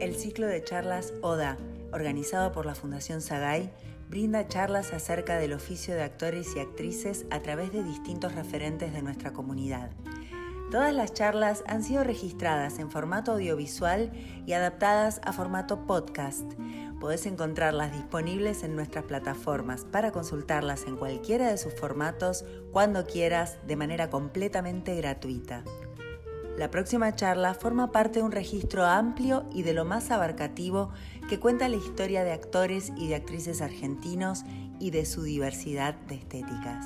El ciclo de charlas ODA, organizado por la Fundación Sagay, brinda charlas acerca del oficio de actores y actrices a través de distintos referentes de nuestra comunidad. Todas las charlas han sido registradas en formato audiovisual y adaptadas a formato podcast. Podés encontrarlas disponibles en nuestras plataformas para consultarlas en cualquiera de sus formatos cuando quieras de manera completamente gratuita. La próxima charla forma parte de un registro amplio y de lo más abarcativo que cuenta la historia de actores y de actrices argentinos y de su diversidad de estéticas.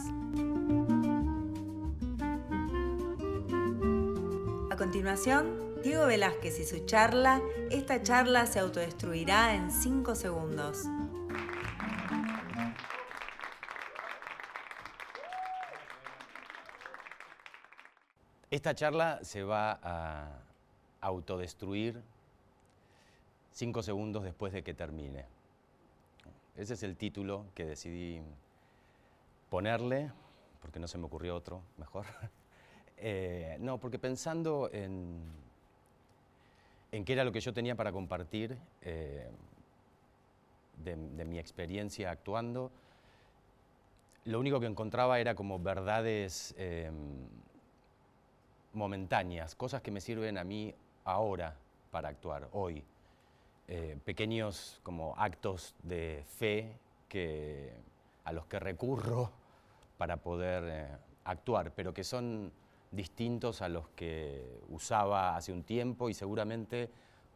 A continuación, Diego Velázquez y su charla. Esta charla se autodestruirá en 5 segundos. Esta charla se va a autodestruir cinco segundos después de que termine. Ese es el título que decidí ponerle, porque no se me ocurrió otro mejor. Eh, no, porque pensando en, qué era lo que yo tenía para compartir eh, de, mi experiencia actuando, lo único que encontraba era como verdades em, momentáneas, cosas que me sirven a mí ahora para actuar, hoy. Eh, pequeños como actos de fe que, a los que recurro para poder eh, actuar, pero que son distintos a los que usaba hace un tiempo y seguramente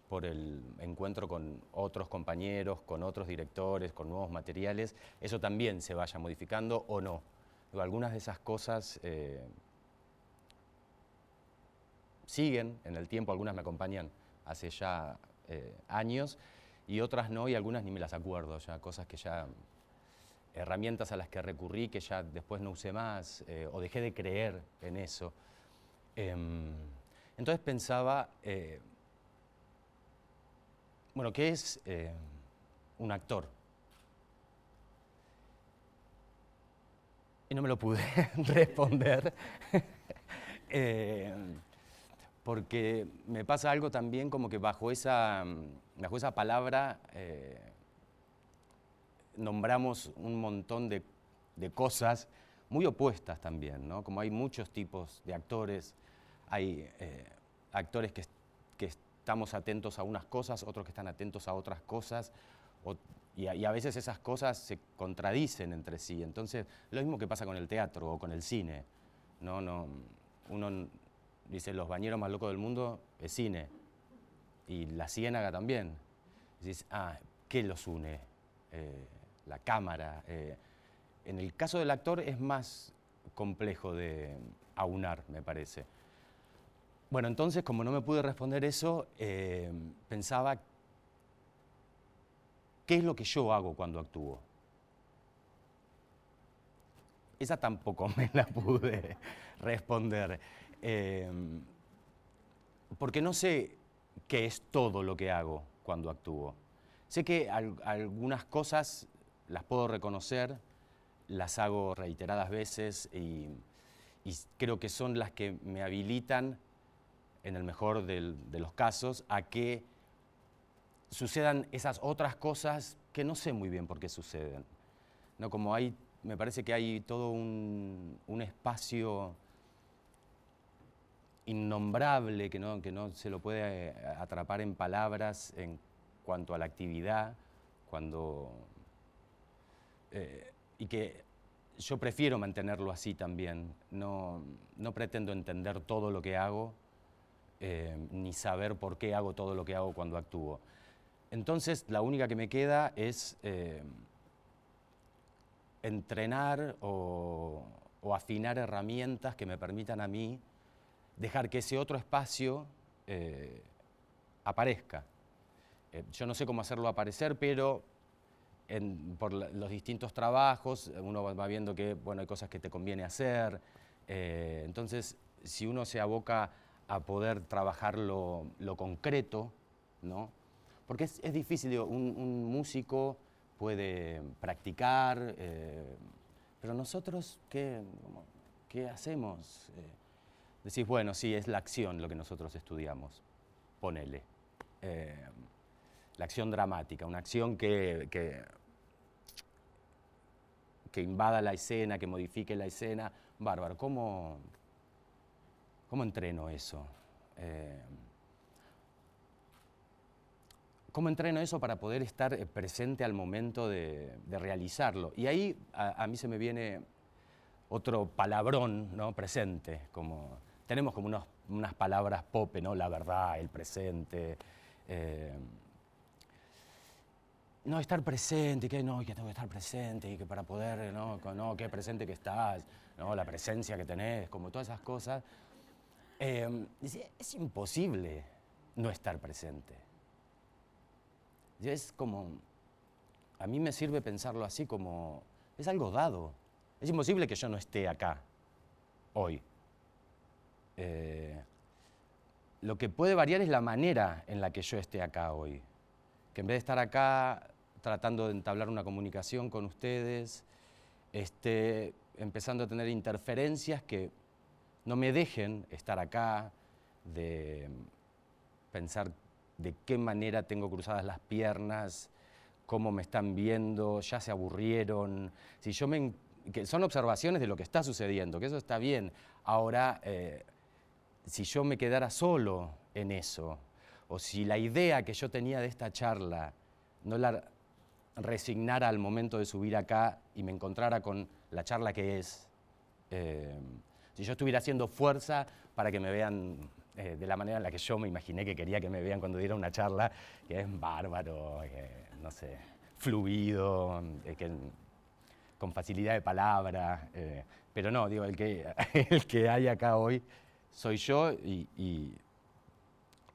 por el encuentro con otros compañeros, con otros directores, con nuevos materiales, eso también se vaya modificando o no. algunas de esas cosas eh, siguen en el tiempo, algunas me acompañan hace ya eh, años y otras no y algunas ni me las acuerdo, ya cosas que ya, herramientas a las que recurrí que ya después no usé más eh, o dejé de creer en eso. Em, entonces pensaba, eh, bueno, ¿qué es un actor? Y no me lo pude responder porque me pasa algo también como que bajo esa, bajo esa palabra eh, nombramos un montón de, cosas muy opuestas también, ¿no? Como hay muchos tipos de actores, hay eh, actores que, estamos atentos a unas cosas, otros que están atentos a otras cosas, y, a, veces esas cosas se contradicen entre sí. Entonces, lo mismo que pasa con el teatro o con el cine, ¿no? no uno dice, los bañeros más locos del mundo es cine. Y la ciénaga también. Dices, ah, ¿qué los une? Eh, la cámara. Eh. En el caso del actor es más complejo de aunar, me parece. Bueno, entonces, como no me pude responder eso, eh, pensaba, ¿qué es lo que yo hago cuando actúo? Esa tampoco me la pude responder. Em, porque no sé qué es todo lo que hago cuando actúo. Sé que algunas cosas las puedo reconocer, las hago reiteradas veces y, creo que son las que me habilitan, en el mejor de los casos, a que sucedan esas otras cosas que no sé muy bien por qué suceden. ¿No? Como hay, me parece que hay todo un, un espacio innombrable, que no, que no se lo puede eh, atrapar en palabras en cuanto a la actividad, cuando, eh, y que yo prefiero mantenerlo así también. No, no pretendo entender todo lo que hago, eh, ni saber por qué hago todo lo que hago cuando actúo. Entonces, la única que me queda es entrenar o, o afinar herramientas que me permitan a mí dejar que ese otro espacio eh, aparezca. Eh, yo no sé cómo hacerlo aparecer, pero por los distintos trabajos uno va viendo que bueno, hay cosas que te conviene hacer. Eh, entonces, si uno se aboca a poder trabajar lo, concreto, ¿no? porque es, difícil, un, músico puede practicar, pero nosotros, ¿qué, qué hacemos? Decís, bueno, sí, es la acción lo que nosotros estudiamos, ponele. Eh, la acción dramática, una acción que, que, invada la escena, que modifique la escena. Bárbaro, ¿cómo, cómo entreno eso? Eh, ¿Cómo entreno eso para poder estar eh, presente al momento de, realizarlo? Y ahí a, mí se me viene otro palabrón ¿no? presente, como tenemos como unas palabras pop, ¿no? la verdad, el presente. Eh, no, estar presente, que no, que tengo que estar presente, y que para poder, no, no qué presente que estás, no, la presencia que tenés, como todas esas cosas. Eh, es imposible no estar presente. Es como, a mí me sirve pensarlo así como, es algo dado. Es imposible que yo no esté acá hoy. Eh, lo que puede variar es la manera en la que yo esté acá hoy. Que en vez de estar acá tratando de entablar una comunicación con ustedes, esté empezando a tener interferencias que no me dejen estar acá, de pensar de qué manera tengo cruzadas las piernas, cómo me están viendo, ya se aburrieron. Si yo me, que son observaciones de lo que está sucediendo, que eso está bien. Ahora, eh, si yo me quedara solo en eso, o si la idea que yo tenía de esta charla no la resignara al momento de subir acá y me encontrara con la charla que es, eh, si yo estuviera haciendo fuerza para que me vean eh, de la manera en la que yo me imaginé que quería que me vean cuando diera una charla, que es bárbaro, no sé, fluido, que, con facilidad de palabra. Eh, pero no, digo, el que, el que hay acá hoy soy yo y,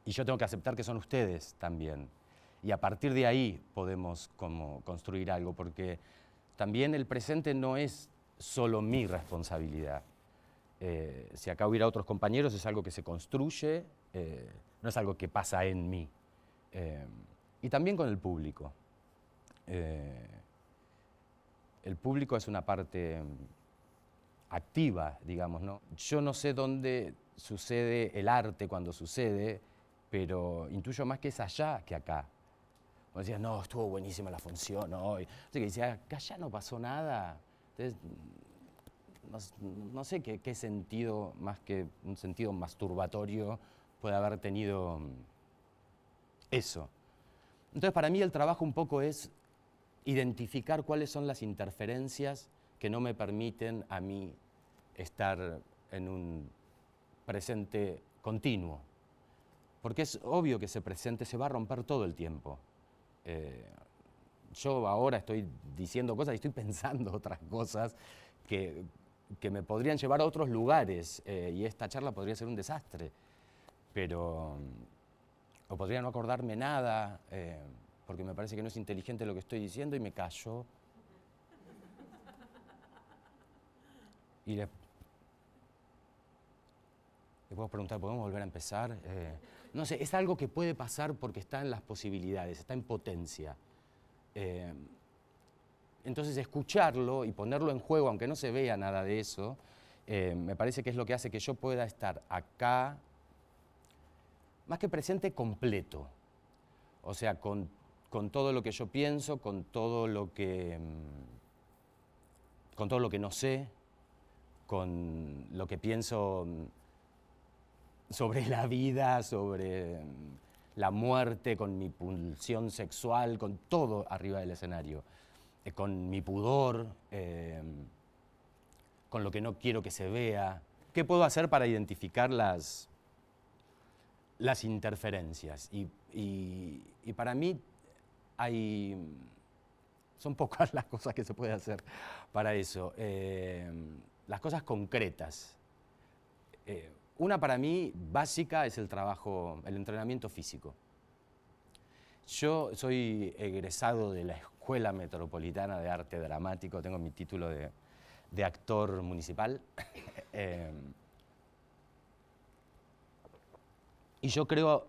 yo tengo que aceptar que son ustedes también. Y a partir de ahí podemos como construir algo, porque también el presente no es solo mi responsabilidad. Eh, si acá hubiera otros compañeros, es algo que se construye, eh, no es algo que pasa en mí. Eh, y también con el público. el público es una parte activa, digamos, ¿no? Yo no sé dónde sucede el arte cuando sucede, pero intuyo más que es allá que acá. Cuando decías, no, estuvo buenísima la función hoy. Entonces que decía, acá no pasó nada. Entonces, no, sé qué, sentido, más que un sentido masturbatorio, puede haber tenido mm, eso. Entonces, para mí el trabajo un poco es identificar cuáles son las interferencias que no me permiten a mí estar en un presente continuo. Porque es obvio que ese presente se va a romper todo el tiempo. Eh, yo ahora estoy diciendo cosas y estoy pensando otras cosas que que me podrían llevar a otros lugares eh, y esta charla podría ser un desastre. Pero, o podría no acordarme nada, eh, porque me parece que no es inteligente lo que estoy diciendo y me callo. Y le, puedo preguntar, ¿podemos volver a empezar? Eh, no sé, es algo que puede pasar porque está en las posibilidades, está en potencia. Entonces escucharlo y ponerlo en juego, aunque no se vea nada de eso, eh, me parece que es lo que hace que yo pueda estar acá, más que presente, completo. O sea, con, todo lo que yo pienso, con todo lo que, mm, con todo lo que no sé, con lo que pienso mm, sobre la vida, sobre mm, la muerte, con mi pulsión sexual, con todo arriba del escenario. Eh, con mi pudor, eh, con lo que no quiero que se vea. ¿Qué puedo hacer para identificar las, las interferencias? Y, para mí hay, son pocas las cosas que se puede hacer para eso. Eh, las cosas concretas. Una para mí básica es el trabajo, el entrenamiento físico. Yo soy egresado de la Escuela Metropolitana de Arte Dramático, tengo mi título de, actor municipal. Em, y yo creo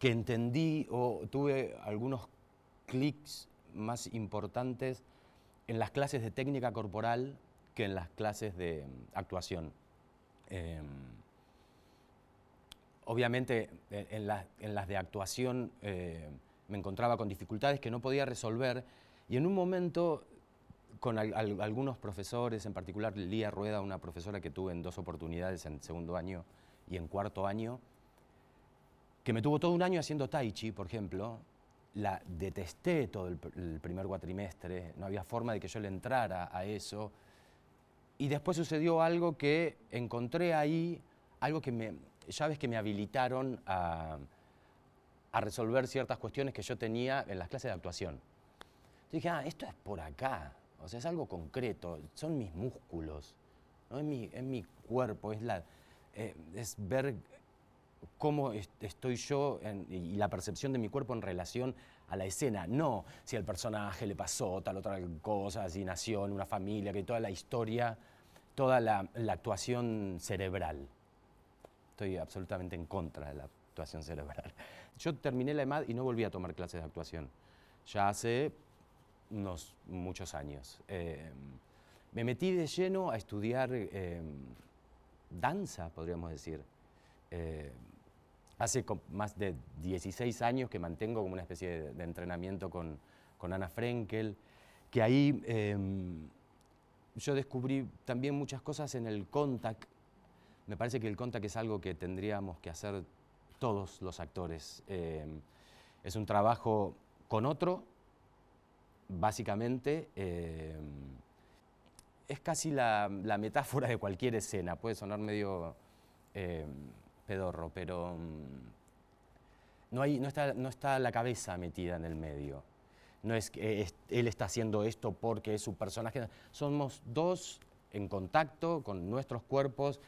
que entendí o tuve algunos clics más importantes en las clases de técnica corporal que en las clases de em, actuación. Em, obviamente en, las de actuación me encontraba con dificultades que no podía resolver y en un momento con algunos profesores, en particular Lía Rueda, una profesora que tuve en dos oportunidades en segundo año y en cuarto año, que me tuvo todo un año haciendo tai chi, por ejemplo, la detesté todo el, primer cuatrimestre, no había forma de que yo le entrara a eso. Y después sucedió algo que encontré ahí, algo que me, llaves que me habilitaron a, resolver ciertas cuestiones que yo tenía en las clases de actuación. dije, ah, esto es por acá, o sea, es algo concreto, son mis músculos, ¿no? es, mi, mi cuerpo, es, la, eh, es ver cómo estoy yo y la percepción de mi cuerpo en relación a la escena, no si al personaje le pasó tal otra cosa, si nació en una familia, que toda la historia, toda la, actuación cerebral. Estoy absolutamente en contra de la actuación cerebral. Yo terminé la EMAD y no volví a tomar clases de actuación. Ya hace unos muchos años. Eh, me metí de lleno a estudiar eh, danza, podríamos decir. Eh, hace más de 16 años que mantengo como una especie de, entrenamiento con, Ana Frenkel, que ahí yo descubrí también muchas cosas en el contact. Me parece que el contact es algo que tendríamos que hacer todos los actores. Em, es un trabajo con otro, básicamente. Em, es casi la, la, metáfora de cualquier escena, puede sonar medio pedorro, pero mm, no, hay, no, está, no está la cabeza metida en el medio. No es que él está haciendo esto porque es su personaje. Somos dos en contacto con nuestros cuerpos.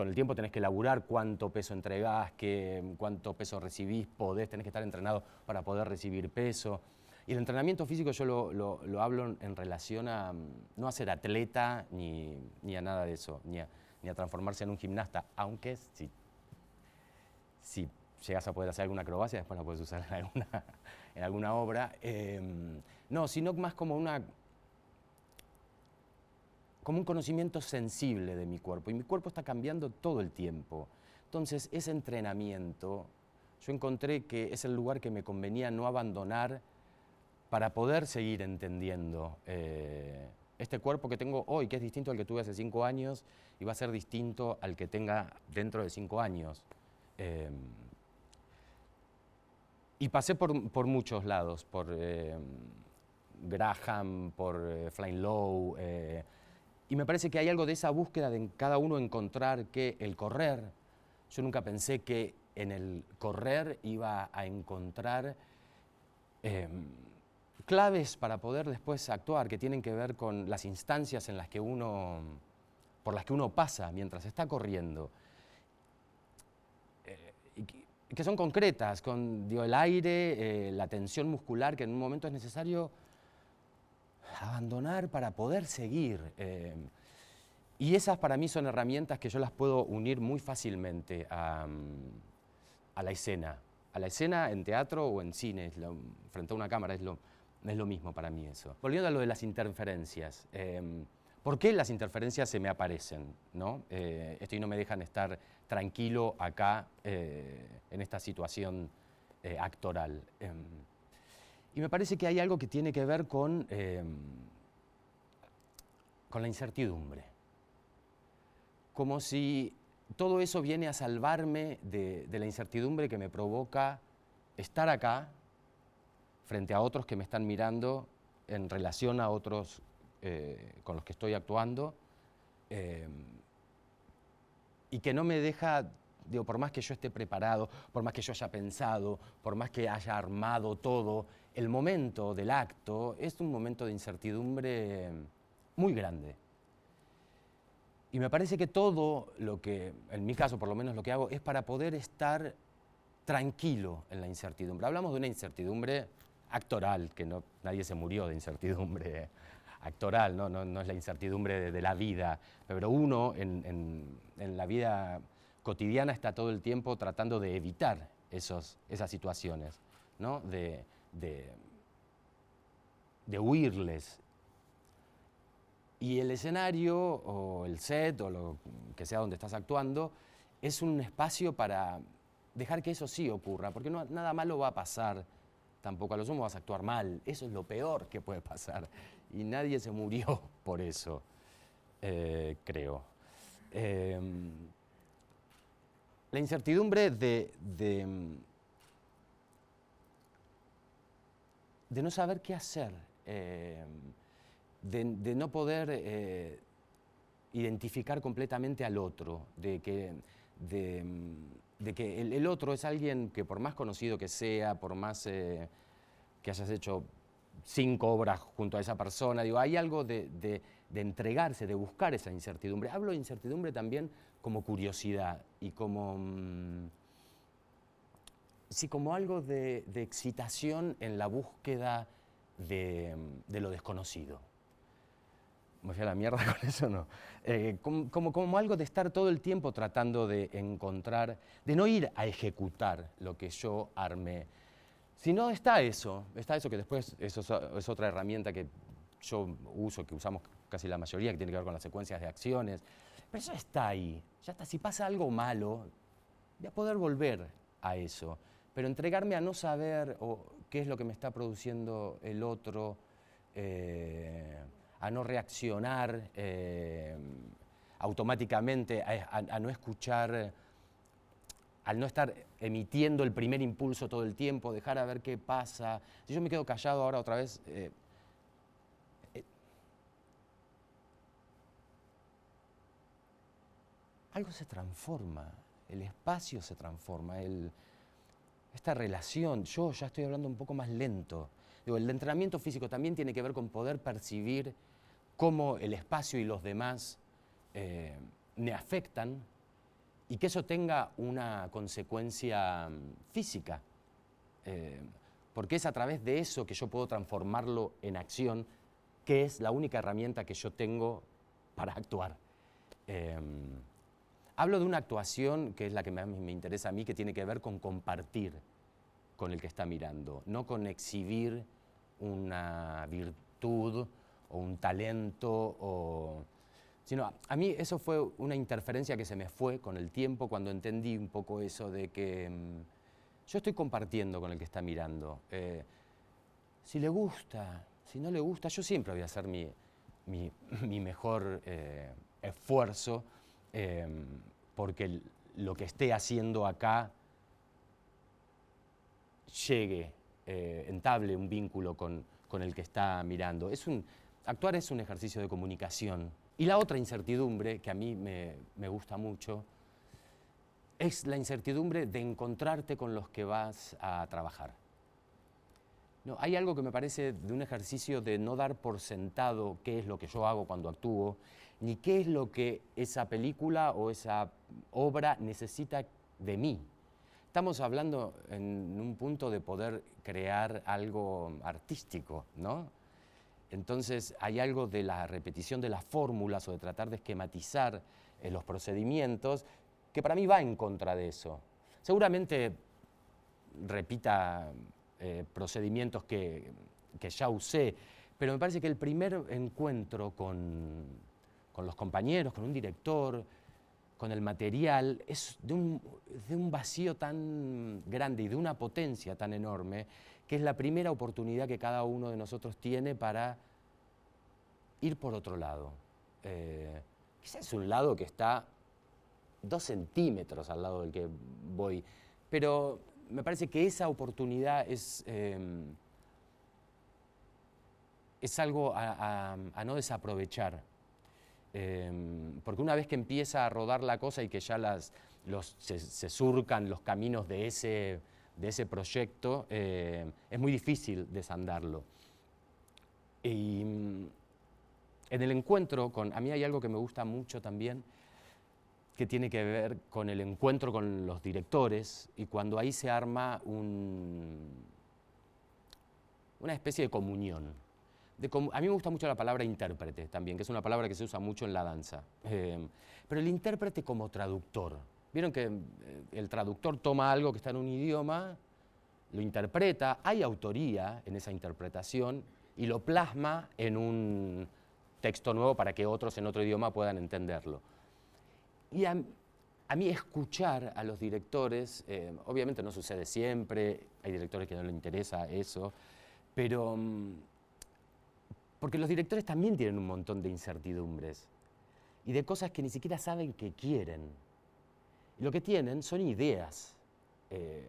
Con el tiempo tenés que laburar cuánto peso entregás, qué, cuánto peso recibís, podés, tenés que estar entrenado para poder recibir peso. Y el entrenamiento físico yo lo, lo, hablo en relación a no a ser atleta ni, ni a nada de eso, ni a, ni a transformarse en un gimnasta, aunque si, si llegas a poder hacer alguna acrobacia, después la puedes usar en alguna, en alguna obra. Em, no, sino más como una como un conocimiento sensible de mi cuerpo. Y mi cuerpo está cambiando todo el tiempo. Entonces, ese entrenamiento, yo encontré que es el lugar que me convenía no abandonar para poder seguir entendiendo eh, este cuerpo que tengo hoy, que es distinto al que tuve hace cinco años, y va a ser distinto al que tenga dentro de cinco años. Em, y pasé por, muchos lados, por em, Graham, por eh, Flying Low, eh, y me parece que hay algo de esa búsqueda de cada uno encontrar que el correr, yo nunca pensé que en el correr iba a encontrar em, claves para poder después actuar que tienen que ver con las instancias en las que uno, por las que uno pasa mientras está corriendo. Eh, que, son concretas, con el aire, eh, la tensión muscular que en un momento es necesario abandonar para poder seguir. Eh, y esas para mí son herramientas que yo las puedo unir muy fácilmente a, la escena. A la escena en teatro o en cine, frente a una cámara, es lo, es lo mismo para mí eso. Volviendo a lo de las interferencias. Em, ¿Por qué las interferencias se me aparecen? ¿no? Eh, esto y no me dejan estar tranquilo acá eh, en esta situación actoral. Y me parece que hay algo que tiene que ver con, em, con la incertidumbre. Como si todo eso viene a salvarme de la incertidumbre que me provoca estar acá frente a otros que me están mirando en relación a otros eh, con los que estoy actuando eh, y que no me deja, digo, por más que yo esté preparado, por más que yo haya pensado, por más que haya armado todo, el momento del acto es un momento de incertidumbre muy grande. Y me parece que todo lo que, en mi caso por lo menos lo que hago, es para poder estar tranquilo en la incertidumbre. Hablamos de una incertidumbre actoral, que no, nadie se murió de incertidumbre actoral, no, no, es la incertidumbre de, la vida, pero uno en, la vida cotidiana está todo el tiempo tratando de evitar esos, esas situaciones, ¿no? de, de, de huirles. Y el escenario o el set o lo que sea donde estás actuando es un espacio para dejar que eso sí ocurra, porque nada malo va a pasar tampoco. A lo sumo vas a actuar mal, eso es lo peor que puede pasar. Y nadie se murió por eso, eh, creo. Em, la incertidumbre de, no saber qué hacer, em, de, no poder eh, identificar completamente al otro, de que, de, que el, otro es alguien que por más conocido que sea, por más eh, que hayas hecho cinco obras junto a esa persona, digo, hay algo de, entregarse, de buscar esa incertidumbre. Hablo de incertidumbre también como curiosidad y como... Mm, sí, como algo de, excitación en la búsqueda de lo desconocido. Me fui a la mierda con eso, no. Eh, como, como, algo de estar todo el tiempo tratando de encontrar, de no ir a ejecutar lo que yo armé, sino está eso, está eso que después eso es, otra herramienta que yo uso, que usamos casi la mayoría, que tiene que ver con las secuencias de acciones, pero eso está ahí, ya está, si pasa algo malo, voy a poder volver a eso, pero entregarme a no saber qué es lo que me está produciendo el otro, eh, a no reaccionar eh, automáticamente, a, no escuchar, al no estar emitiendo el primer impulso todo el tiempo, dejar a ver qué pasa. Si yo me quedo callado ahora otra vez, eh, algo se transforma, el espacio se transforma, esta relación, yo ya estoy hablando un poco más lento. el entrenamiento físico también tiene que ver con poder percibir cómo el espacio y los demás eh, me afectan y que eso tenga una consecuencia mm, física. Eh, porque es a través de eso que yo puedo transformarlo en acción, que es la única herramienta que yo tengo para actuar. Em, hablo de una actuación que es la que más me interesa a mí, que tiene que ver con compartir con el que está mirando, no con exhibir una virtud o un talento, sino a mí eso fue una interferencia que se me fue con el tiempo cuando entendí un poco eso de que mm, yo estoy compartiendo con el que está mirando. Eh, si le gusta, si no le gusta, yo siempre voy a hacer mi, mi, mejor eh, esfuerzo em, porque lo que esté haciendo acá llegue, eh, entable un vínculo con, con, el que está mirando. Es un, actuar es un ejercicio de comunicación. Y la otra incertidumbre, que a mí me, gusta mucho, es la incertidumbre de encontrarte con los que vas a trabajar. No, hay algo que me parece de un ejercicio de no dar por sentado qué es lo que yo hago cuando actúo, ni qué es lo que esa película o esa obra necesita de mí. Estamos hablando en un punto de poder crear algo artístico, ¿no? Entonces hay algo de la repetición de las fórmulas o de tratar de esquematizar eh, los procedimientos que para mí va en contra de eso. Seguramente repita eh, procedimientos que, ya usé, pero me parece que el primer encuentro con, los compañeros, con un director, con el material, es de un, de un, vacío tan grande y de una potencia tan enorme que es la primera oportunidad que cada uno de nosotros tiene para ir por otro lado. Eh, quizás es un lado que está dos centímetros al lado del que voy, pero me parece que esa oportunidad es, em, es algo a, no desaprovechar. Em, porque una vez que empieza a rodar la cosa y que ya las, se, surcan los caminos de ese, de ese proyecto, eh, es muy difícil desandarlo. Y en el encuentro con, a mí hay algo que me gusta mucho también, que tiene que ver con el encuentro con los directores y cuando ahí se arma un, una especie de comunión. A mí me gusta mucho la palabra intérprete también, que es una palabra que se usa mucho en la danza. Eh, pero el intérprete como traductor. Vieron que eh, el traductor toma algo que está en un idioma, lo interpreta, hay autoría en esa interpretación y lo plasma en un texto nuevo para que otros en otro idioma puedan entenderlo. Y a, mí escuchar a los directores, eh, obviamente no sucede siempre, hay directores que no les interesa eso, pero mm, porque los directores también tienen un montón de incertidumbres y de cosas que ni siquiera saben que quieren. lo que tienen son ideas eh,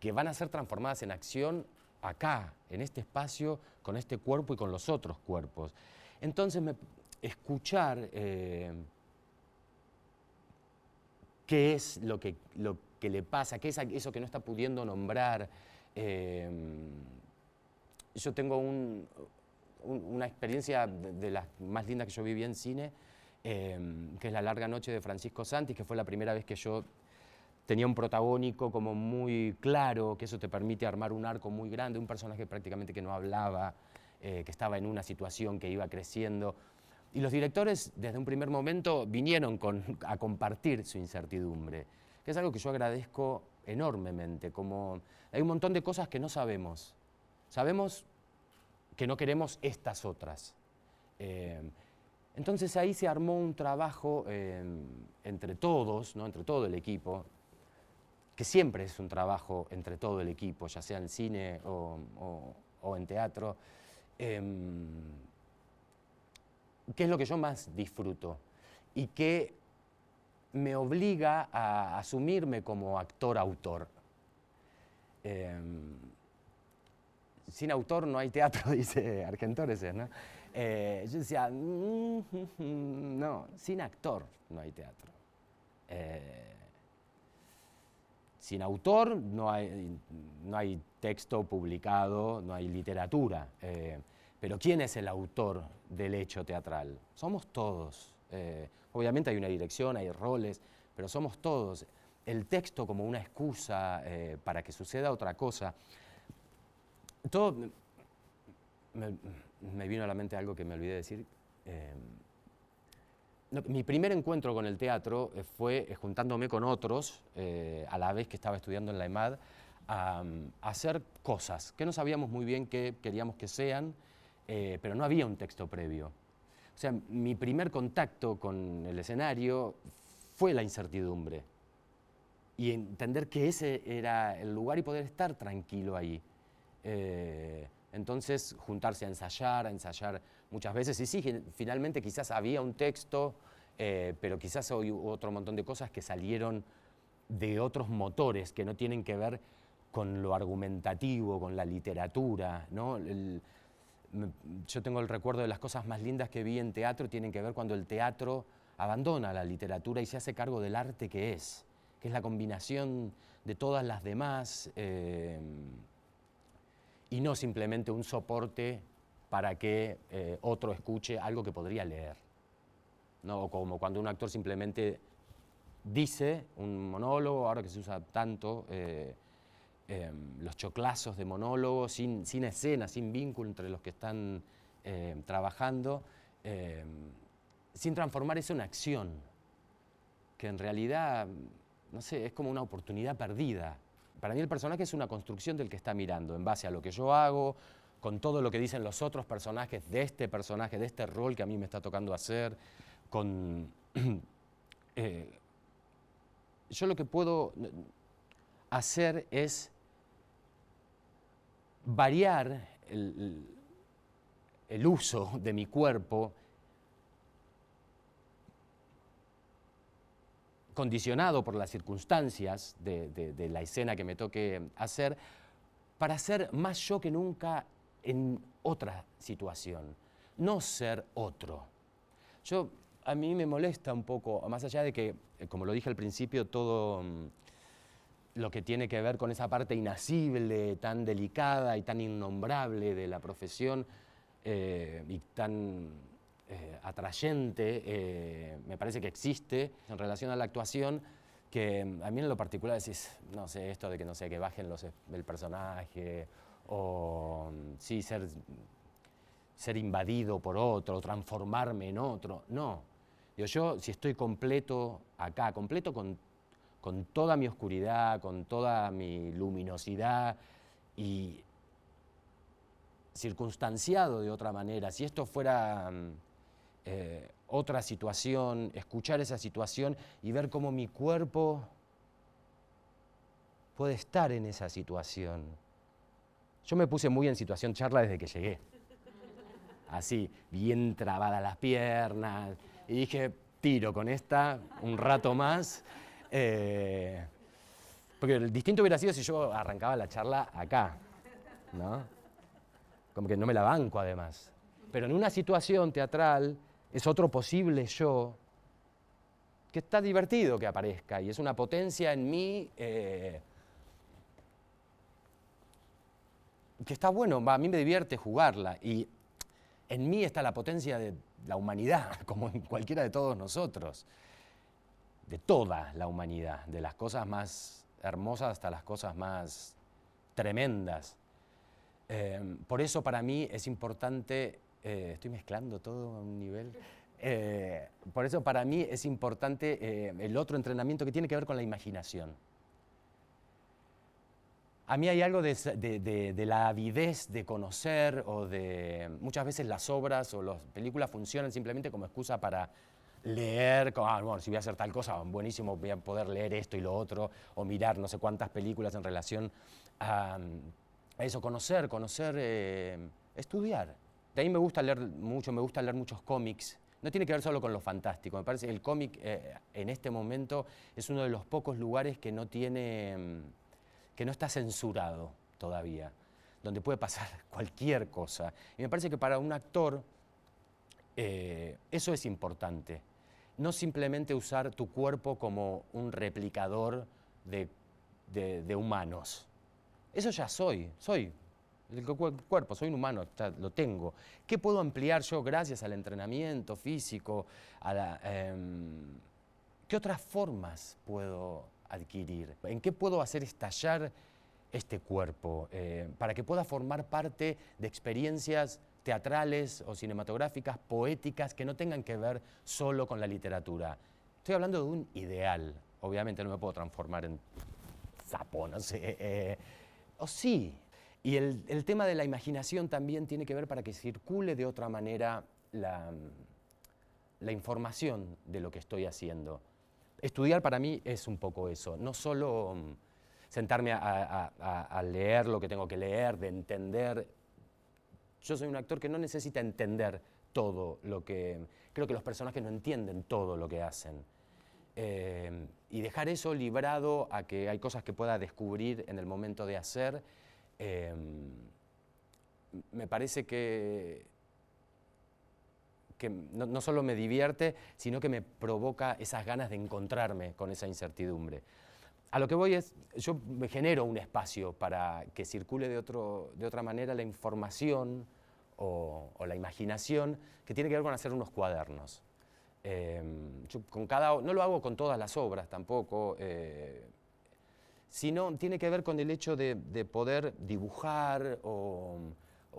que van a ser transformadas en acción acá, en este espacio, con este cuerpo y con los otros cuerpos. Entonces, escuchar eh, qué es lo que, lo que le pasa, qué es eso que no está pudiendo nombrar. Eh, yo tengo una experiencia de, las más lindas que yo viví en cine, eh, que es La larga noche de Francisco Santis, que fue la primera vez que yo tenía un protagónico como muy claro, que eso te permite armar un arco muy grande, un personaje prácticamente que no hablaba, eh, que estaba en una situación que iba creciendo. Y los directores desde un primer momento vinieron a compartir su incertidumbre, que es algo que yo agradezco enormemente, como hay un montón de cosas que no sabemos. Sabemos que no queremos estas otras. Eh, entonces ahí se armó un trabajo eh, entre todos, ¿no? entre todo el equipo, que siempre es un trabajo entre todo el equipo, ya sea en cine o, en teatro. Em, qué es lo que yo más disfruto y que me obliga a asumirme como actor-autor. Em, sin autor no hay teatro, dice Argentores, ¿no? Eh, yo decía, mm, no, sin actor no hay teatro. Eh, sin autor no hay, no hay, texto publicado, no hay literatura. Eh, pero ¿quién es el autor del hecho teatral? Somos todos. Obviamente hay una dirección, hay roles, pero somos todos. El texto como una excusa para que suceda otra cosa. Todo me, vino a la mente algo que me olvidé decir. Eh, mi primer encuentro con el teatro fue juntándome con otros, a la vez que estaba estudiando en la EMAD, a, a hacer cosas que no sabíamos muy bien qué queríamos que sean eh, pero no había un texto previo. O sea, mi primer contacto con el escenario fue la incertidumbre y entender que ese era el lugar y poder estar tranquilo ahí. Eh, entonces, juntarse a ensayar, a ensayar muchas veces, y sí, finalmente quizás había un texto, eh, pero quizás otro montón de cosas que salieron de otros motores que no tienen que ver con lo argumentativo, con la literatura, ¿no? yo tengo el recuerdo de las cosas más lindas que vi en teatro, tienen que ver cuando el teatro abandona la literatura y se hace cargo del arte que es, que es la combinación de todas las demás eh, y no simplemente un soporte para que eh, otro escuche algo que podría leer. ¿no? como cuando un actor simplemente dice un monólogo, ahora que se usa tanto, eh, Em, los choclazos de monólogos, sin, sin escena, sin vínculo entre los que están em, trabajando, em, sin transformar eso en acción, que en realidad, no sé, es como una oportunidad perdida. Para mí el personaje es una construcción del que está mirando, en base a lo que yo hago, con todo lo que dicen los otros personajes de este personaje, de este rol que a mí me está tocando hacer, con... Eh, yo lo que puedo hacer es variar el, uso de mi cuerpo condicionado por las circunstancias de, la escena que me toque hacer, para ser más yo que nunca en otra situación, no ser otro. Yo, a mí me molesta un poco, más allá de que, eh, como lo dije al principio, todo mm, lo que tiene que ver con esa parte inasible, tan delicada y tan innombrable de la profesión eh, y tan eh, atrayente, eh, me parece que existe en relación a la actuación, que a mí en lo particular decís, no sé, esto de que no sé, que bajen los, el personaje, o sí, ser, ser invadido por otro, transformarme en otro, no. Yo, yo si estoy completo acá, completo con con toda mi oscuridad, con toda mi luminosidad y circunstanciado de otra manera. Si esto fuera mm, eh, otra situación, escuchar esa situación y ver cómo mi cuerpo puede estar en esa situación. Yo me puse muy en situación charla desde que llegué. Así, bien trabadas las piernas. Y dije, tiro con esta un rato más. Eh, porque el distinto hubiera sido si yo arrancaba la charla acá, ¿no? Como que no me la banco además. Pero en una situación teatral es otro posible yo que está divertido que aparezca y es una potencia en mí eh, que está bueno, a mí me divierte jugarla y en mí está la potencia de la humanidad, como en cualquiera de todos nosotros, de toda la humanidad, de las cosas más hermosas hasta las cosas más tremendas. Eh, por eso para mí es importante eh, estoy mezclando todo a un nivel. Eh, por eso para mí es importante eh, el otro entrenamiento que tiene que ver con la imaginación. A mí hay algo de, la avidez de conocer o de... Muchas veces las obras o las películas funcionan simplemente como excusa para leer, ah, bueno, si voy a hacer tal cosa, buenísimo, voy a poder leer esto y lo otro, o mirar no sé cuántas películas en relación a, eso, conocer, conocer, estudiar. Ahí me gusta leer mucho, me gusta leer muchos cómics. No tiene que ver solo con lo fantástico. Me parece que el cómic eh, en este momento es uno de los pocos lugares que no tiene, mm, que no está censurado todavía, donde puede pasar cualquier cosa. Y me parece que para un actor eh, eso es importante. No simplemente usar tu cuerpo como un replicador de, de humanos. Eso ya soy, soy el cuerpo, soy un humano, lo tengo. ¿Qué puedo ampliar yo gracias al entrenamiento físico? Em, ¿Qué otras formas puedo adquirir? ¿En qué puedo hacer estallar este cuerpo eh, para que pueda formar parte de experiencias teatrales o cinematográficas, poéticas, que no tengan que ver solo con la literatura? Estoy hablando de un ideal. Obviamente no me puedo transformar en sapo, no sé. Eh, eh, o sí, y el, tema de la imaginación también tiene que ver para que circule de otra manera la, información de lo que estoy haciendo. Estudiar para mí es un poco eso, no solo mm, sentarme a, leer lo que tengo que leer, de entender. Yo soy un actor que no necesita entender todo lo que... Creo que los personajes no entienden todo lo que hacen. Eh, y dejar eso librado a que hay cosas que pueda descubrir en el momento de hacer Em, me parece que, que no, solo me divierte, sino que me provoca esas ganas de encontrarme con esa incertidumbre. A lo que voy es, yo me genero un espacio para que circule de, otro, de otra manera la información o, la imaginación que tiene que ver con hacer unos cuadernos. Em, con cada, no lo hago con todas las obras tampoco. Eh, sino tiene que ver con el hecho de, poder dibujar o,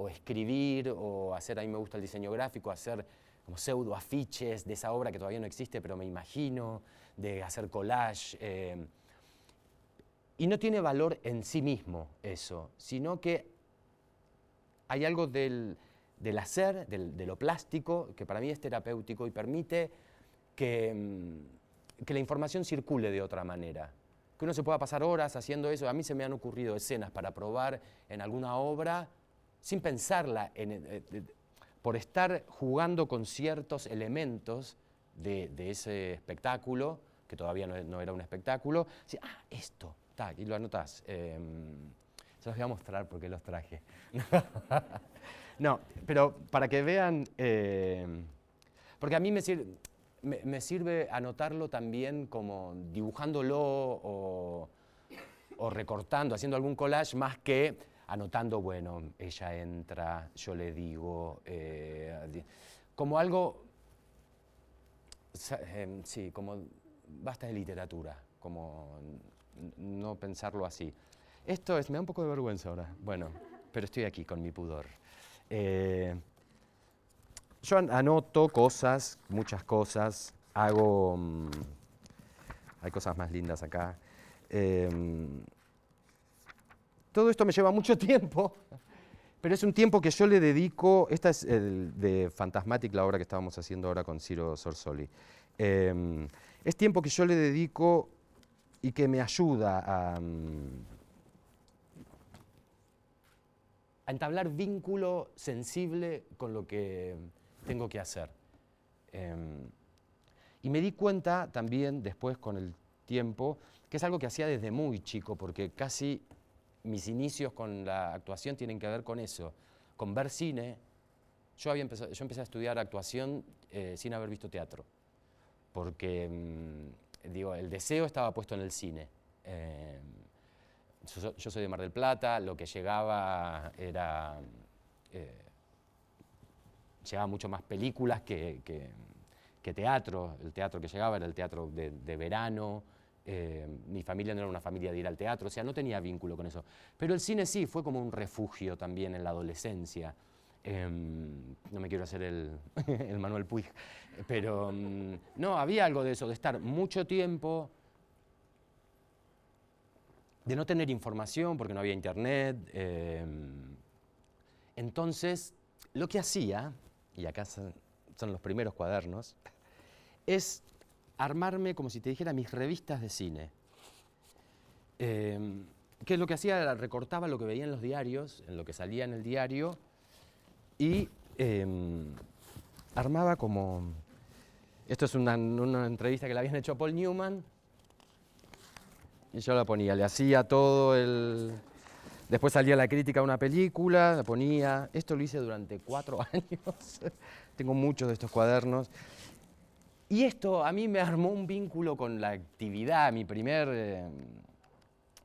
escribir o hacer, a mí me gusta el diseño gráfico, hacer como pseudo afiches de esa obra que todavía no existe, pero me imagino, de hacer collage. Eh, y no tiene valor en sí mismo eso, sino que hay algo del, hacer, de lo plástico, que para mí es terapéutico y permite que, mm, que la información circule de otra manera que uno se pueda pasar horas haciendo eso. A mí se me han ocurrido escenas para probar en alguna obra sin pensarla, eh, por estar jugando con ciertos elementos de, ese espectáculo, que todavía no, era un espectáculo. ah, esto, y lo anotás. Em, se los voy a mostrar porque los traje. no, pero para que vean, em, porque a mí me sirve me, sirve anotarlo también como dibujándolo o, recortando, haciendo algún collage, más que anotando, bueno, ella entra, yo le digo, eh, como algo, em, sí, como basta de literatura, como no pensarlo así. Esto es, me da un poco de vergüenza ahora, bueno, pero estoy aquí con mi pudor. Eh, yo anoto cosas, muchas cosas, hago... Mm, hay cosas más lindas acá. Em, todo esto me lleva mucho tiempo, pero es un tiempo que yo le dedico, esta es de Fantasmatic, la obra que estábamos haciendo ahora con Ciro Sorsoli. Em, es tiempo que yo le dedico y que me ayuda a, mm, a entablar vínculo sensible con lo que tengo que hacer. Em, y me di cuenta también después con el tiempo que es algo que hacía desde muy chico, porque casi mis inicios con la actuación tienen que ver con eso, con ver cine. Yo, había yo empecé a estudiar actuación eh, sin haber visto teatro, porque mm, digo, el deseo estaba puesto en el cine. Em, yo, soy de Mar del Plata, lo que llegaba era... Eh, llegaba mucho más películas que, teatro. El teatro que llegaba era el teatro de, verano. Eh, mi familia no era una familia de ir al teatro, o sea, no tenía vínculo con eso. Pero el cine sí, fue como un refugio también en la adolescencia. Em, no me quiero hacer el, Manuel Puig, pero mm, no, había algo de eso, de estar mucho tiempo de no tener información porque no había internet. Em, entonces, lo que hacía, y acá son, los primeros cuadernos, es armarme, como si te dijera, mis revistas de cine. Eh, ¿Qué es lo que hacía? Recortaba lo que veía en los diarios, en lo que salía en el diario, y em, armaba como... Esto es una, una entrevista que le habían hecho a Paul Newman, y yo la ponía, le hacía todo el... Después salía la crítica a una película, la ponía. Esto lo hice durante cuatro años. Tengo muchos de estos cuadernos. Y esto a mí me armó un vínculo con la actividad, mi primer eh,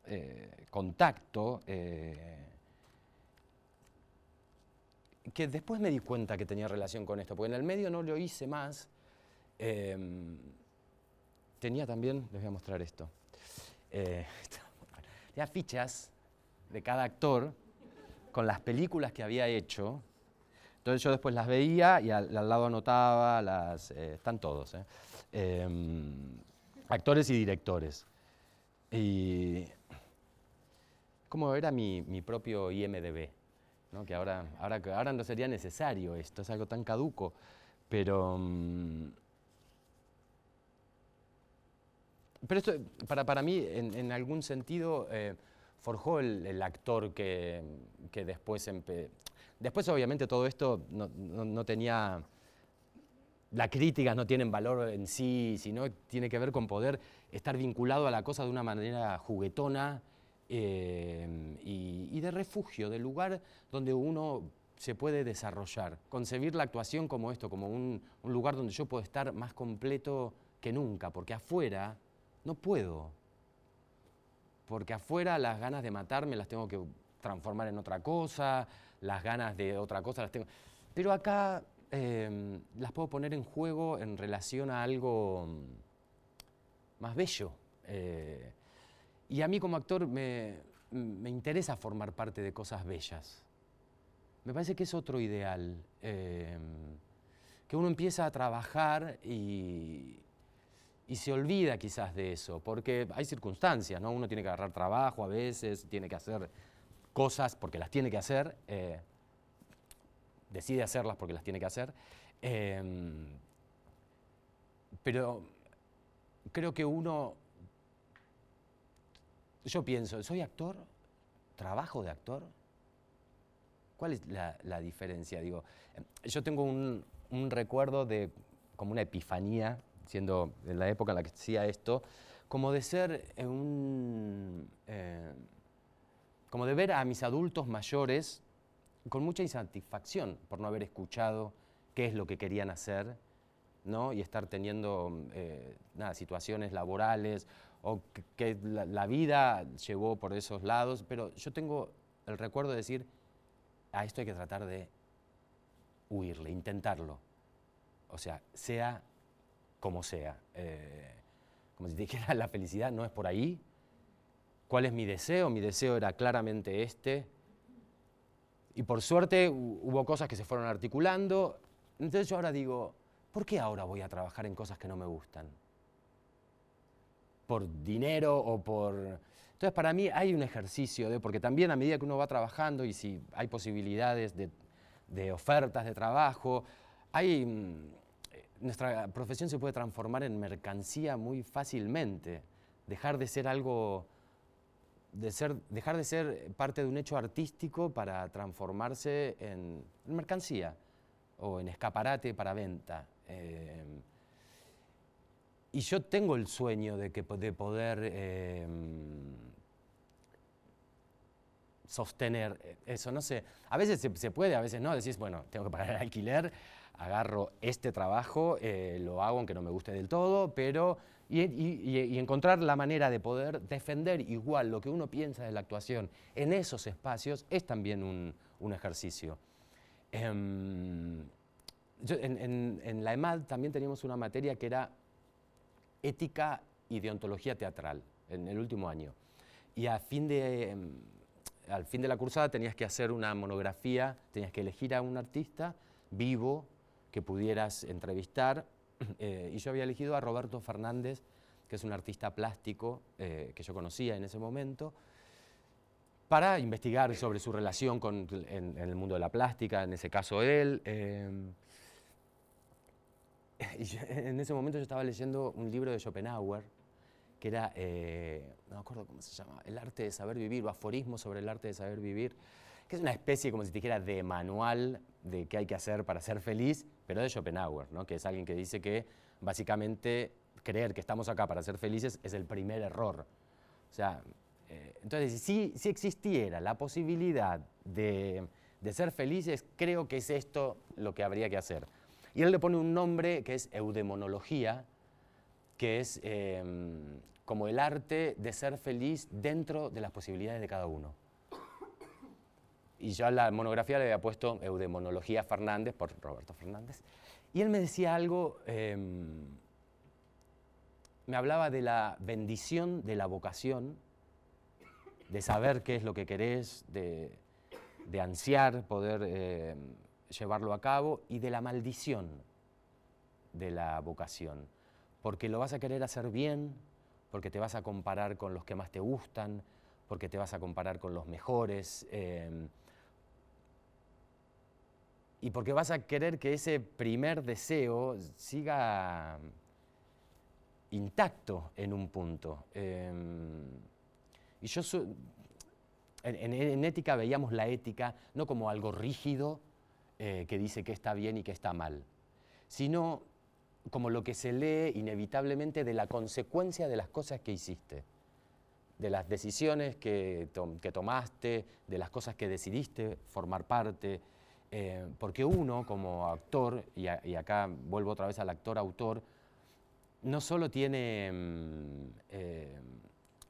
eh, contacto, eh, que después me di cuenta que tenía relación con esto, porque en el medio no lo hice más. tenía también, les voy a mostrar esto eh, fichas de cada actor con las películas que había hecho. Entonces yo después las veía y al, lado anotaba, las, eh, están todos, eh. em, actores y directores. Y como era mi, propio IMDB, que ahora, ahora, ahora no sería necesario esto, es algo tan caduco, pero... Mm, pero esto, para, para mí, en, algún sentido, eh, forjó el, actor que, que después... Después, obviamente, todo esto no, no, tenía... Las críticas no tienen valor en sí, sino tiene que ver con poder estar vinculado a la cosa de una manera juguetona eh, y, de refugio, de lugar donde uno se puede desarrollar. Concebir la actuación como esto, como un, un lugar donde yo puedo estar más completo que nunca, porque afuera no puedo. Porque afuera las ganas de matarme las tengo que transformar en otra cosa, las ganas de otra cosa las tengo. Pero acá em, las puedo poner en juego en relación a algo mm, más bello. Eh, y a mí como actor me, interesa formar parte de cosas bellas. Me parece que es otro ideal. Em, que uno empieza a trabajar y, y se olvida quizás de eso, porque hay circunstancias, ¿no? Uno tiene que agarrar trabajo a veces, tiene que hacer cosas porque las tiene que hacer, eh, decide hacerlas porque las tiene que hacer, em, pero creo que uno, yo pienso, ¿soy actor? ¿Trabajo de actor? ¿Cuál es la, diferencia? Digo, yo tengo un, un recuerdo de como una epifanía siendo en la época en la que hacía esto, como de ser un... Eh, como de ver a mis adultos mayores con mucha insatisfacción por no haber escuchado qué es lo que querían hacer, ¿no? Y estar teniendo eh, situaciones laborales o que, la, la, vida llevó por esos lados, pero yo tengo el recuerdo de decir, a esto hay que tratar de huirle, intentarlo. O sea, sea como sea. Eh, como si dijera, la felicidad no es por ahí. ¿Cuál es mi deseo? Mi deseo era claramente este. Y por suerte hubo cosas que se fueron articulando. Entonces yo ahora digo, ¿por qué ahora voy a trabajar en cosas que no me gustan? por dinero o por... Entonces para mí hay un ejercicio de, porque también a medida que uno va trabajando y si hay posibilidades de, de ofertas de trabajo, hay, mm, nuestra profesión se puede transformar en mercancía muy fácilmente, dejar de ser algo de ser, dejar de ser parte de un hecho artístico para transformarse en, mercancía o en escaparate para venta. Eh, y yo tengo el sueño de, que, de poder eh, sostener eso. No sé, a veces se, puede, a veces no. Decís, bueno, tengo que pagar el alquiler, agarro este trabajo, eh, lo hago aunque no me guste del todo, pero y, encontrar la manera de poder defender igual lo que uno piensa de la actuación en esos espacios es también un, ejercicio. Em, en, la EMAD también teníamos una materia que era ética y deontología teatral en el último año. Y a fin de, em, al fin de la cursada tenías que hacer una monografía, tenías que elegir a un artista vivo que pudieras entrevistar Eh, y yo había elegido a Roberto Fernández, que es un artista plástico eh, que yo conocía en ese momento, para investigar sobre su relación con, en, el mundo de la plástica, en ese caso él. Y en ese momento yo estaba leyendo un libro de Schopenhauer, que era, eh, no me acuerdo cómo se llama, El arte de saber vivir, o aforismo sobre el arte de saber vivir, que es una especie, como si te dijera, de manual de qué hay que hacer para ser feliz, pero de Schopenhauer, ¿no? que es alguien que dice que básicamente creer que estamos acá para ser felices es el primer error. O sea, eh, entonces, si, si existiera la posibilidad de, de ser felices, creo que es esto lo que habría que hacer. Y él le pone un nombre que es eudemonología, que es em, como el arte de ser feliz dentro de las posibilidades de cada uno y yo a la monografía le había puesto Eudemonología Fernández, por Roberto Fernández, y él me decía algo, em, me hablaba de la bendición de la vocación, de saber qué es lo que querés, de, ansiar poder em, llevarlo a cabo, y de la maldición de la vocación, porque lo vas a querer hacer bien, porque te vas a comparar con los que más te gustan, porque te vas a comparar con los mejores. Em, y porque vas a querer que ese primer deseo siga intacto en un punto. Em, y yo en, ética veíamos la ética no como algo rígido eh, que dice que está bien y que está mal, sino como lo que se lee inevitablemente de la consecuencia de las cosas que hiciste, de las decisiones que tomaste, de las cosas que decidiste formar parte, eh, porque uno como actor, y, acá vuelvo otra vez al actor-autor, no solo tiene, mm, eh,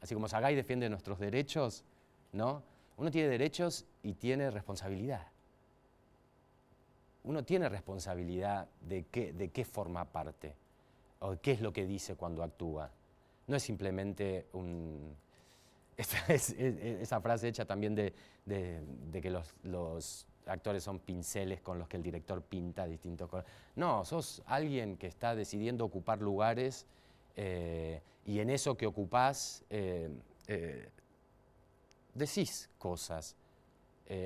así como Sagay defiende nuestros derechos, ¿no? Uno tiene derechos y tiene responsabilidad. Uno tiene responsabilidad de qué, de qué forma parte, o qué es lo que dice cuando actúa. No es simplemente un... Esa, frase hecha también de, que los actores son pinceles con los que el director pinta distintos colores. No, sos alguien que está decidiendo ocupar lugares eh, y en eso que ocupás eh, eh, decís cosas.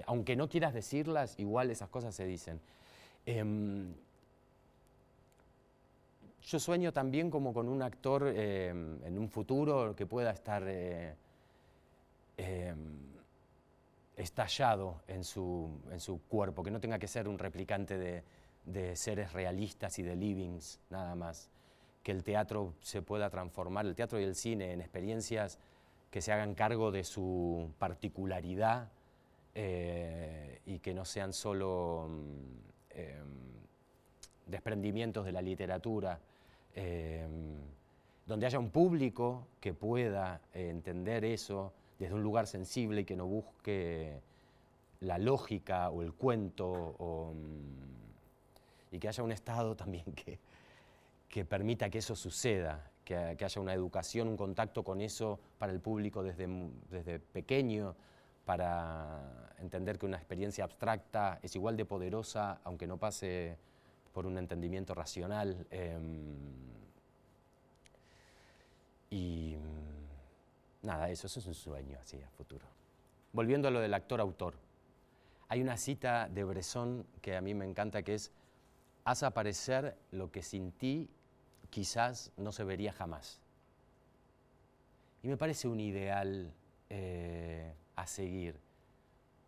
aunque no quieras decirlas, igual esas cosas se dicen. Em, yo sueño también como con un actor em, en un futuro que pueda estar em, estallado en su, en su cuerpo, que no tenga que ser un replicante de, de seres realistas y de livings, nada más. Que el teatro se pueda transformar, el teatro y el cine, en experiencias que se hagan cargo de su particularidad eh, y que no sean solo em, desprendimientos de la literatura, em, donde haya un público que pueda entender eso desde un lugar sensible y que no busque la lógica o el cuento mm, y que haya un Estado también que, que permita que eso suceda, que, haya una educación, un contacto con eso para el público desde, desde pequeño, para entender que una experiencia abstracta es igual de poderosa, aunque no pase por un entendimiento racional. Em, y nada, eso, eso es un sueño así a futuro. Volviendo a lo del actor-autor, hay una cita de Bresson que a mí me encanta que es, haz aparecer lo que sin ti quizás no se vería jamás. Y me parece un ideal eh, a seguir.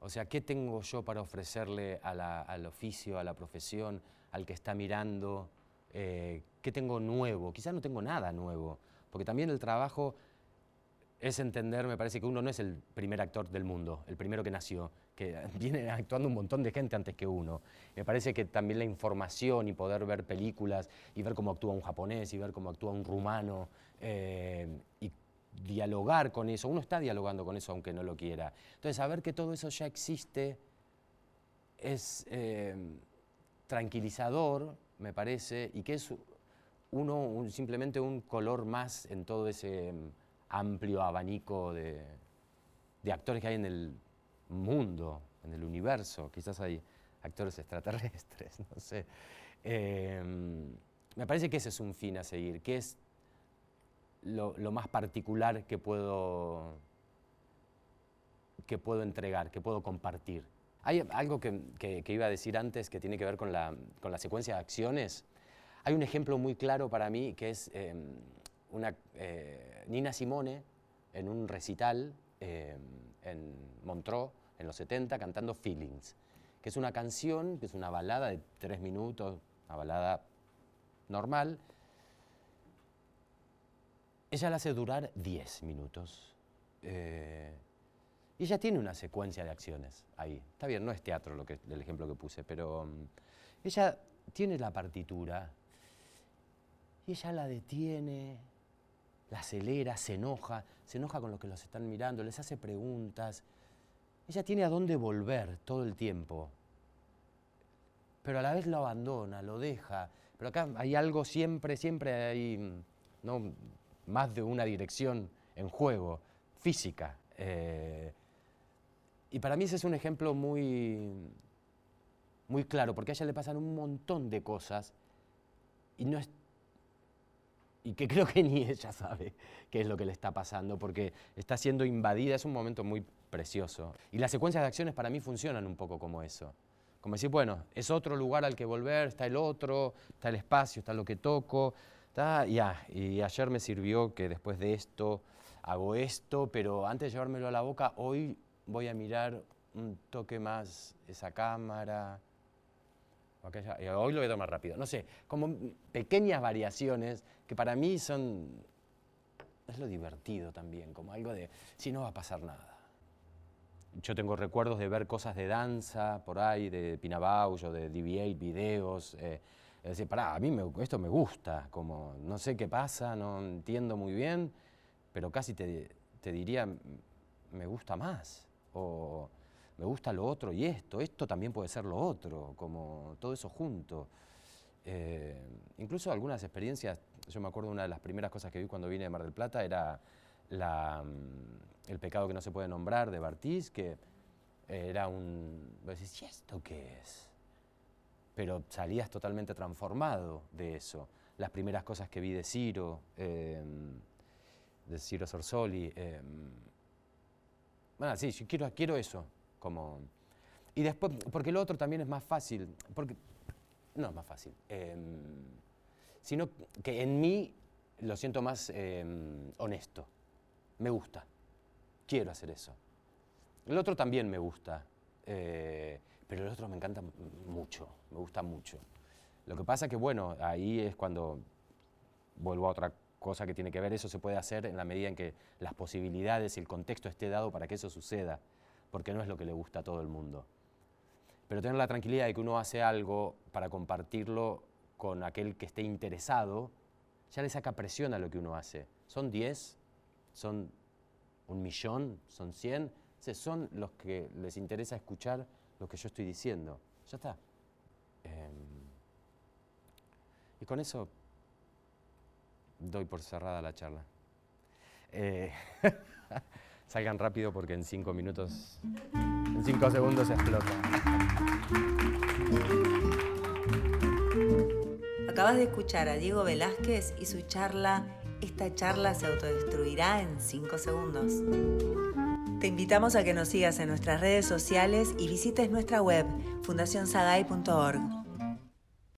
O sea, ¿qué tengo yo para ofrecerle al oficio, a la profesión, al que está mirando? Eh, ¿Qué tengo nuevo? Quizás no tengo nada nuevo, porque también el trabajo es entender, me parece que uno no es el primer actor del mundo, el primero que nació, que viene actuando un montón de gente antes que uno. Me parece que también la información y poder ver películas y ver cómo actúa un japonés y ver cómo actúa un rumano eh, y dialogar con eso, uno está dialogando con eso aunque no lo quiera. Entonces, saber que todo eso ya existe es eh, tranquilizador, me parece, y que es uno simplemente un color más en todo ese amplio abanico de, actores que hay en el mundo, en el universo. Quizás hay actores extraterrestres, no sé. Em, me parece que ese es un fin a seguir, que es lo, más particular que puedo, que puedo entregar, que puedo compartir. Hay algo que, iba a decir antes que tiene que ver con la, secuencia de acciones. Hay un ejemplo muy claro para mí que es em, una, eh, Nina Simone en un recital eh, en Montreux en los 70 cantando Feelings, que es una canción, que es una balada de tres minutos, una balada normal. Ella la hace durar 10 minutos. Eh, y ella tiene una secuencia de acciones ahí. Está bien, no es teatro lo que, el ejemplo que puse, pero mm, ella tiene la partitura y ella la detiene la acelera, se enoja, se enoja con los que los están mirando, les hace preguntas. Ella tiene a dónde volver todo el tiempo, pero a la vez lo abandona, lo deja. Pero acá hay algo siempre, siempre hay ¿no? más de una dirección en juego, física. Eh, y para mí ese es un ejemplo muy, muy claro, porque a ella le pasan un montón de cosas y no es y que creo que ni ella sabe qué es lo que le está pasando, porque está siendo invadida, es un momento muy precioso. Y las secuencias de acciones para mí funcionan un poco como eso. Como decir, bueno, es otro lugar al que volver, está el otro, está el espacio, está lo que toco, está, ya. Y ayer me sirvió que después de esto hago esto, pero antes de llevármelo a la boca, hoy voy a mirar un toque más esa cámara, hoy lo veo más rápido. No sé, como pequeñas variaciones que para mí son. Es lo divertido también, como algo de. Si no va a pasar nada. Yo tengo recuerdos de ver cosas de danza por ahí, de Pinabaullo, de DV8, videos. Eh, es decir, pará, a mí esto me gusta, como no sé qué pasa, no entiendo muy bien, pero casi te, te diría, me gusta más. O, me gusta lo otro y esto, esto también puede ser lo otro, como todo eso junto. Eh, incluso algunas experiencias, yo me acuerdo una de las primeras cosas que vi cuando vine de Mar del Plata era mm, El pecado que no se puede nombrar de Bartiz, que era un... Decís, ¿y esto qué es? Pero salías totalmente transformado de eso. Las primeras cosas que vi de Ciro, eh, de Ciro Sorsoli. Eh, bueno, sí, quiero, quiero eso, y después, porque lo otro también es más fácil, porque, no es más fácil, em, sino que en mí lo siento más em, honesto, me gusta, quiero hacer eso. El otro también me gusta, eh, pero el otro me encanta mucho, me gusta mucho. Lo que pasa que, bueno, ahí es cuando vuelvo a otra cosa que tiene que ver, eso se puede hacer en la medida en que las posibilidades y el contexto esté dado para que eso suceda porque no es lo que le gusta a todo el mundo. Pero tener la tranquilidad de que uno hace algo para compartirlo con aquel que esté interesado, ya le saca presión a lo que uno hace. Son 10, son un millón, son 100, son los que les interesa escuchar lo que yo estoy diciendo. Ya está. Em, y con eso doy por cerrada la charla. Eh, salgan rápido porque en cinco minutos, en cinco segundos se explota. Acabas de escuchar a Diego Velázquez y su charla esta charla se autodestruirá en 5 segundos. Te invitamos a que nos sigas en nuestras redes sociales y visites nuestra web fundacionsagay.org.